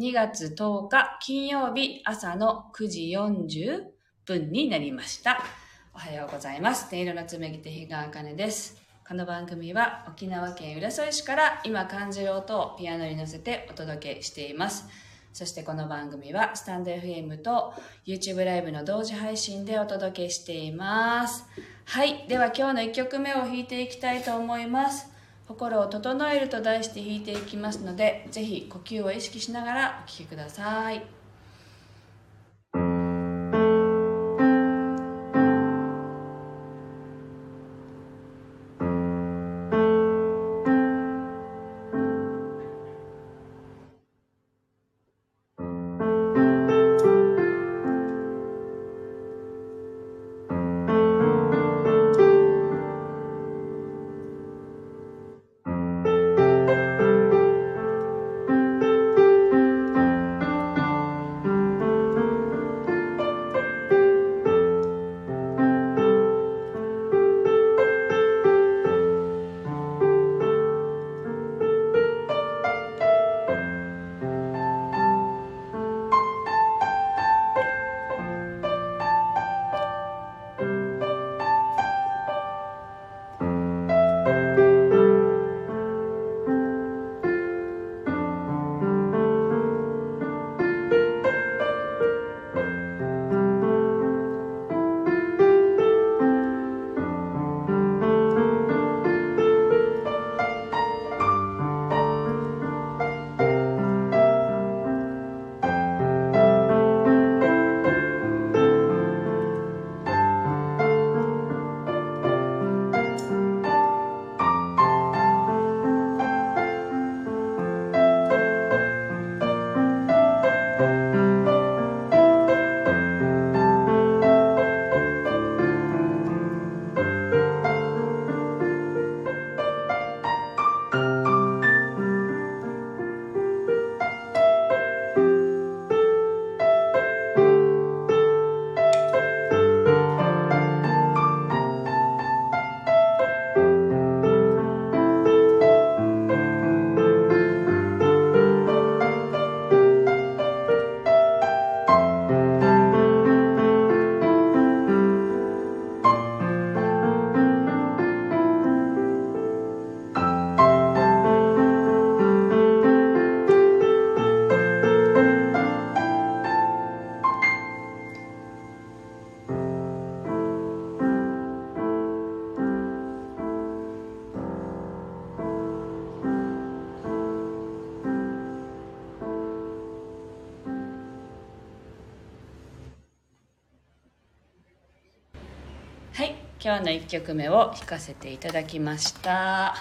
2月10日金曜日朝の9時40分になりました。おはようございます。音色の紡ぎ手日川茜です。この番組は沖縄県浦添市から今感じる音をピアノに乗せてお届けしています。そしてこの番組はスタンド FM と YouTube ライブの同時配信でお届けしています。はい。では今日の1曲目を弾いていきたいと思います。心を整えると題して弾いていきますので、是非呼吸を意識しながらお聴きください。はい、今日の1曲目を弾かせていただきました。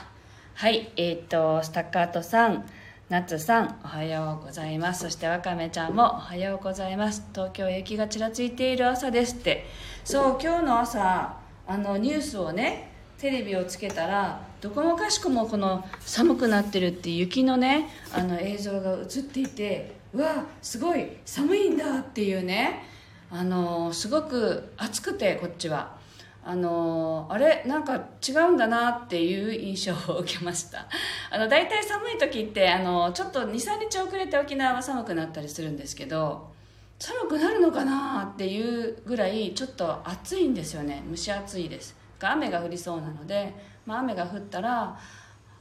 はい、えっ、と、スタッカートさん、ナツさん、おはようございます。そしてわかめちゃんもおはようございます。東京雪がちらついている朝ですって。そう、今日の朝、あの、ニュースをね、テレビをつけたら、どこもかしくもこの寒くなってるって雪のね、あの映像が映っていて、うわ、すごい寒いんだっていうね、あの、すごく暑くて、こっちは。あのあれなんか違うんだなっていう印象を受けました。あの大体寒い時ってあのちょっと23日遅れて沖縄は寒くなったりするんですけど寒くなるのかなっていうぐらいちょっと暑いんですよね。蒸し暑いです。雨が降りそうなので、まあ、雨が降ったら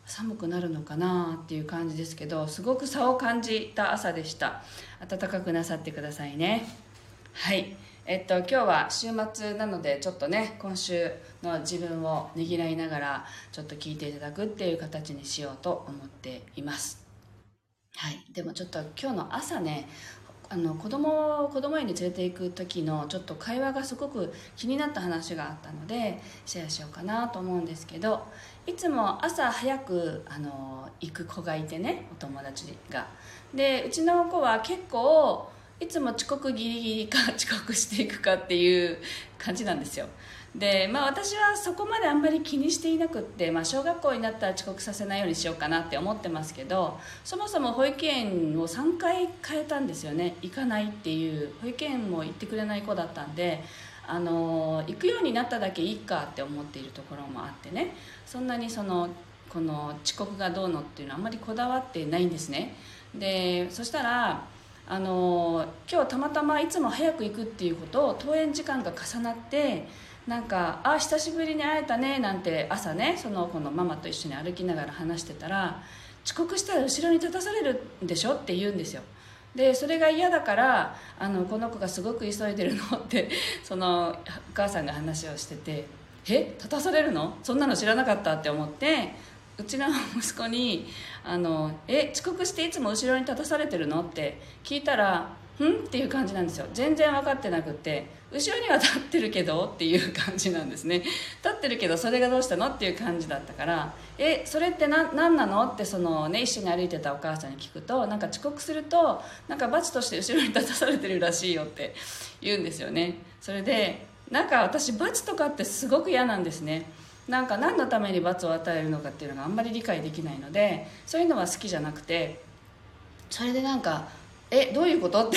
寒くなるのかなっていう感じですけどすごく差を感じた朝でした。暖かくなさってくださいね。はい。えっと、今日は週末なのでちょっとね今週の自分をねぎらいながらちょっと聞いていただくっていう形にしようと思っています。はい。でもちょっと今日の朝ねあの子供を子供園に連れて行く時のちょっと会話がすごく気になった話があったのでシェアしようかなと思うんですけどいつも朝早くあの行く子がいてねお友達が。でうちの子は結構いつも遅刻ギリギリか遅刻していくかっていう感じなんですよ。でまあ私はそこまであんまり気にしていなくって、まあ、小学校になったら遅刻させないようにしようかなって思ってますけどそもそも保育園を3回変えたんですよね。行かないっていう保育園も行ってくれない子だったんであの行くようになっただけいいかって思っているところもあってね。そんなにそのこの遅刻がどうのっていうのはあんまりこだわってないんですね。でそしたらあの今日たまたまいつも早く行くっていうことを登園時間が重なってなんか「あ久しぶりに会えたね」なんて朝ねその子のママと一緒に歩きながら話してたら「遅刻したら後ろに立たされるんでしょ?」って言うんですよ。でそれが嫌だからあのこの子がすごく急いでるのって そのお母さんが話をしてて「え？立たされるの？そんなの知らなかった」って思ってうちの息子にあの「え遅刻していつも後ろに立たされてるの?」って聞いたら「ん?」っていう感じなんですよ全然分かってなくって後ろには立ってるけど？っていう感じなんですね立ってるけどそれがどうしたの？っていう感じだったから「えそれって何なの?」ってその、ね、一緒に歩いてたお母さんに聞くとなんか遅刻するとなんか罰として後ろに立たされてるらしいよって言うんですよねそれでなんか私罰とかってすごく嫌なんですねなんか何のために罰を与えるのかっていうのがあんまり理解できないのでそういうのは好きじゃなくてそれでなんかえどういうことって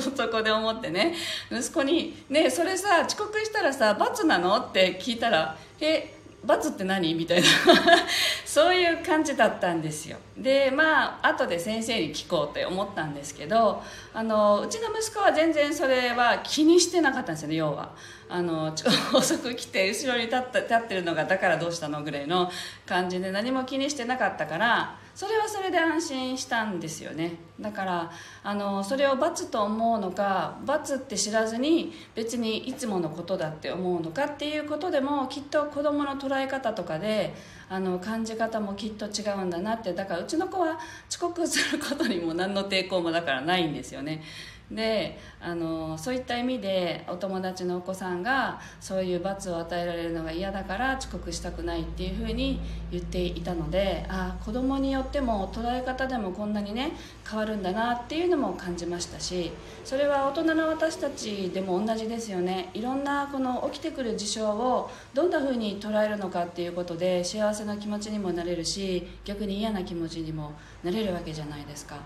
そこで思ってね息子に「ねそれさ遅刻したらさ罰なの?」って聞いたら「え罰って何?」みたいな。そういう感じだったんですよ。でまあ後で先生に聞こうって思ったんですけどあのうちの息子は全然それは気にしてなかったんですよね要は。あの 遅く来て後ろに立った立ってるのがだからどうしたのぐらいの感じで何も気にしてなかったからそれはそれで安心したんですよね。だからあのそれを罰と思うのか罰って知らずに別にいつものことだって思うのかっていうことでもきっと子どもの捉え方とかであの感じ方もきっと違うんだなって。だからうちの子は遅刻することにも何の抵抗もだからないんですよね。であのそういった意味でお友達のお子さんがそういう罰を与えられるのが嫌だから遅刻したくないっていうふうに言っていたのであ子供によっても捉え方でもこんなにね変わるんだなっていうのも感じましたしそれは大人の私たちでも同じですよね。いろんなこの起きてくる事象をどんなふうに捉えるのかっていうことで幸せな気持ちにもなれるし逆に嫌な気持ちにもなれるわけじゃないですか。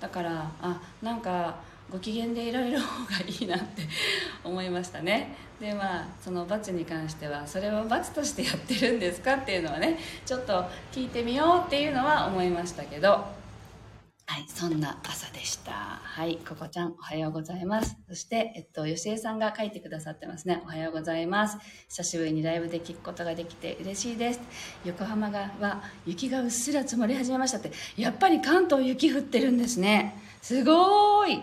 だからあなんかご機嫌でいられる方がいいなって思いましたねでまあその罰に関してはそれは罰としてやってるんですかっていうのはねちょっと聞いてみようっていうのは思いましたけどはい、そんな朝でした。はい、ここちゃん、おはようございます。そして、えっと、吉江さんが書いてくださってますね。おはようございます。久しぶりにライブで聞くことができて嬉しいです。横浜がは雪がうっすら積もり始めましたって、やっぱり関東雪降ってるんですね。すごーい。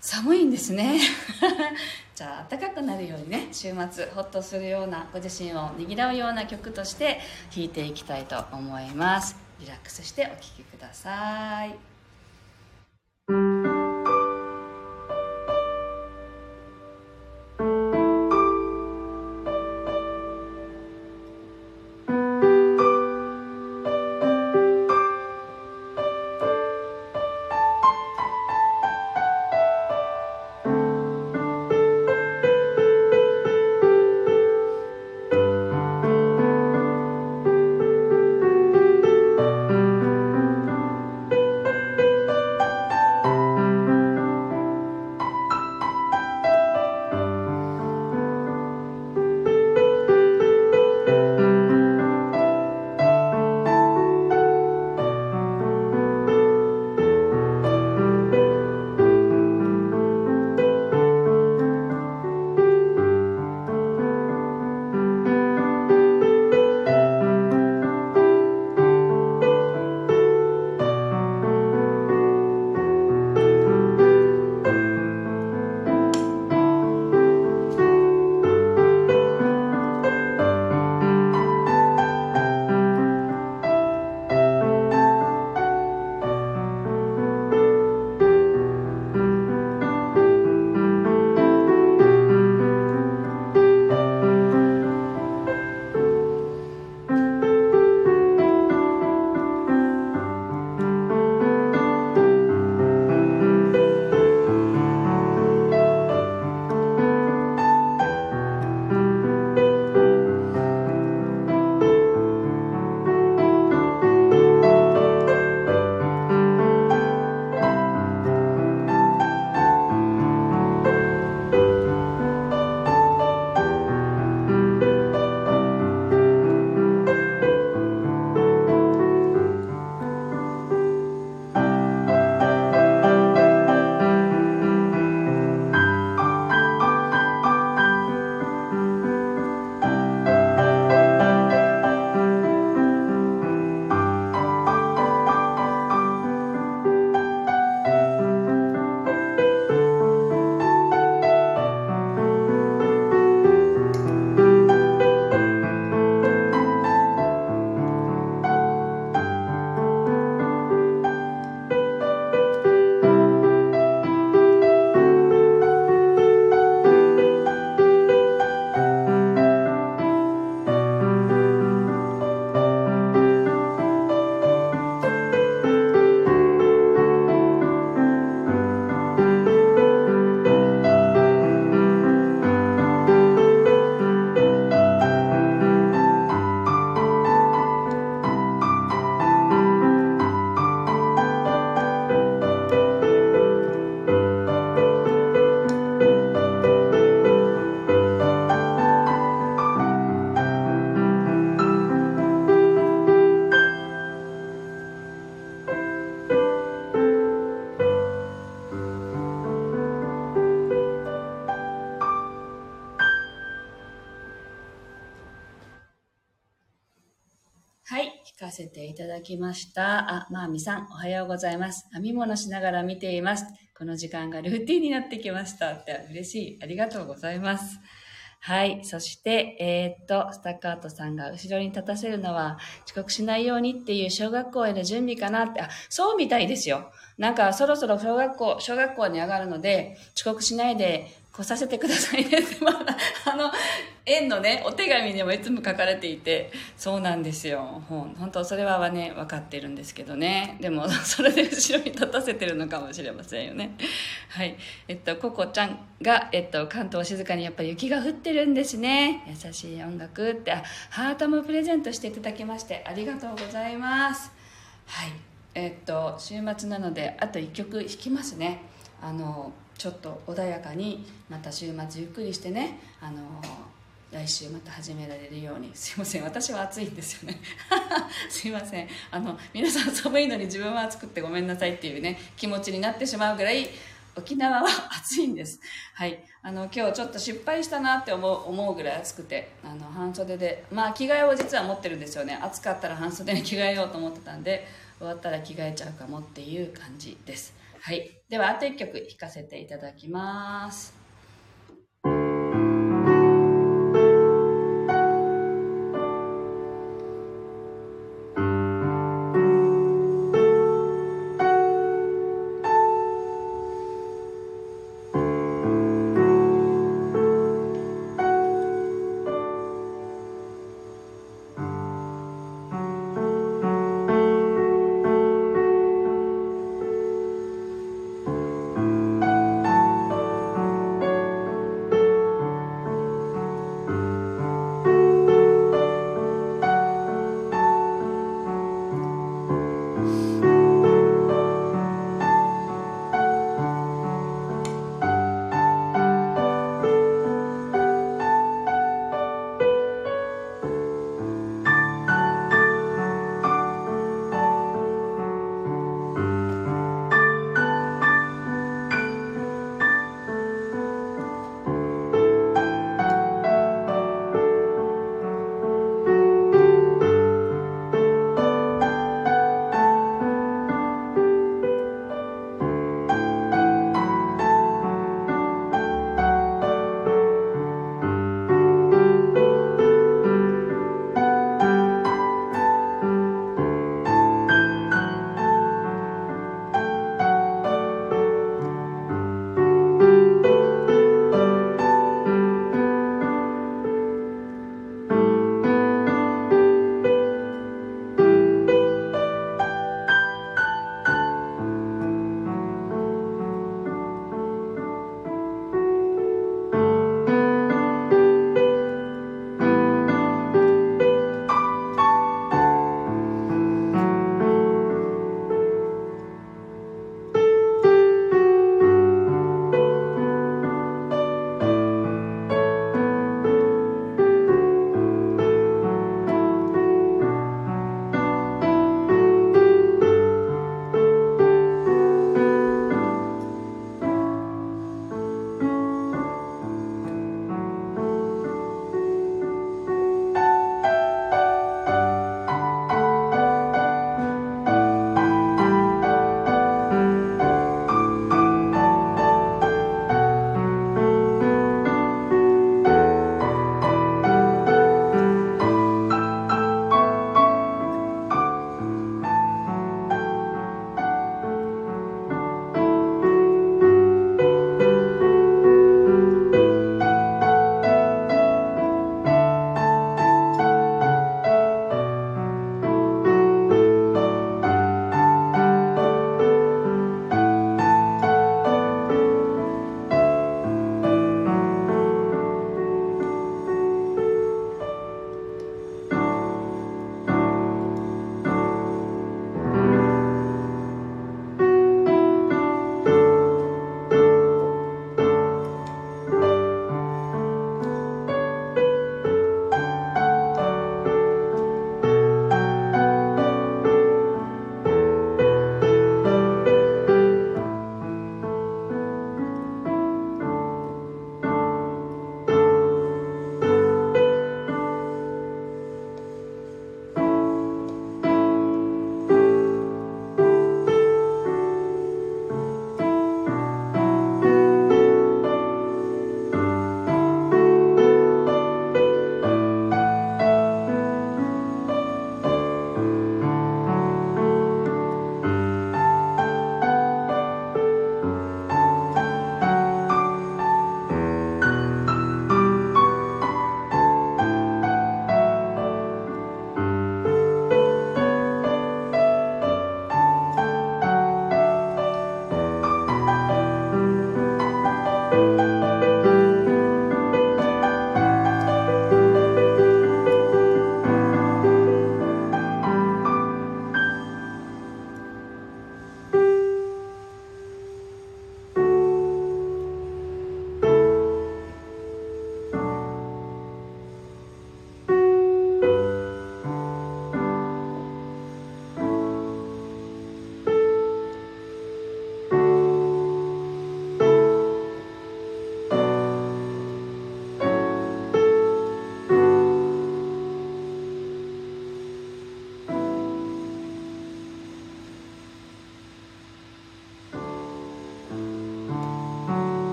寒いんですね。じゃあ暖かくなるようにね週末ホッとするようなご自身をねぎらうような曲として弾いていきたいと思います。リラックスしてお聴きください。だきました。あ、まあみさん、おはようございます。編み物しながら見ています。この時間がルーティンになってきましたって嬉しい。ありがとうございます。はい。そして、えー、っと、スタッカートさんが後ろに立たせるのは遅刻しないようにっていう小学校への準備かなって、あ、そうみたいですよ。なんかそろそろ小学校、小学校に上がるので、遅刻しないで来させてくださいねって、まだ、あの、園のね、お手紙にもいつも書かれていて、そうなんですよ。本当それはね、分かってるんですけどね。でも、それで後ろに立たせてるのかもしれませんよね。はい。えっと、ココちゃんが、えっと、関東静かにやっぱり雪が降ってるんですね。優しい音楽って、あ、ハートもプレゼントしていただきまして、ありがとうございます。はい。えっと、週末なので、あと1曲弾きますね。あの、ちょっと穏やかにまた週末ゆっくりしてねあの来週また始められるように すいません私は暑いんですよね すいませんあの皆さん寒いのに自分は暑くってごめんなさいっていうね気持ちになってしまうぐらい沖縄は暑いんです。はい。あの、今日ちょっと失敗したなって思う、思うぐらい暑くて、あの、半袖で、まあ着替えを実は持ってるんですよね。暑かったら半袖に着替えようと思ってたんで、終わったら着替えちゃうかもっていう感じです。はい。では、あと1曲弾かせていただきます。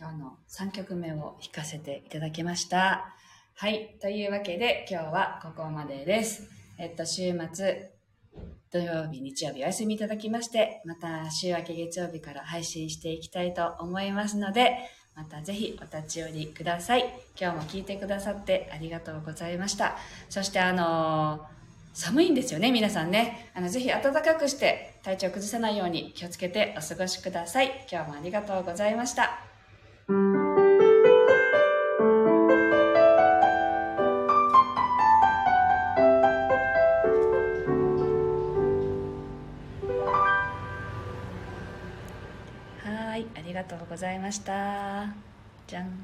今日の3曲目を弾かせていただきました。はい。というわけで、今日はここまでです。えっと、週末、土曜日、日曜日お休みいただきまして、また週明け月曜日から配信していきたいと思いますので、またぜひお立ち寄りください。今日も聞いてくださってありがとうございました。そしてあのー寒いんですよね、皆さんね。あの、ぜひ暖かくして体調崩さないように気をつけてお過ごしください。今日もありがとうございました。はい、ありがとうございました。じゃん。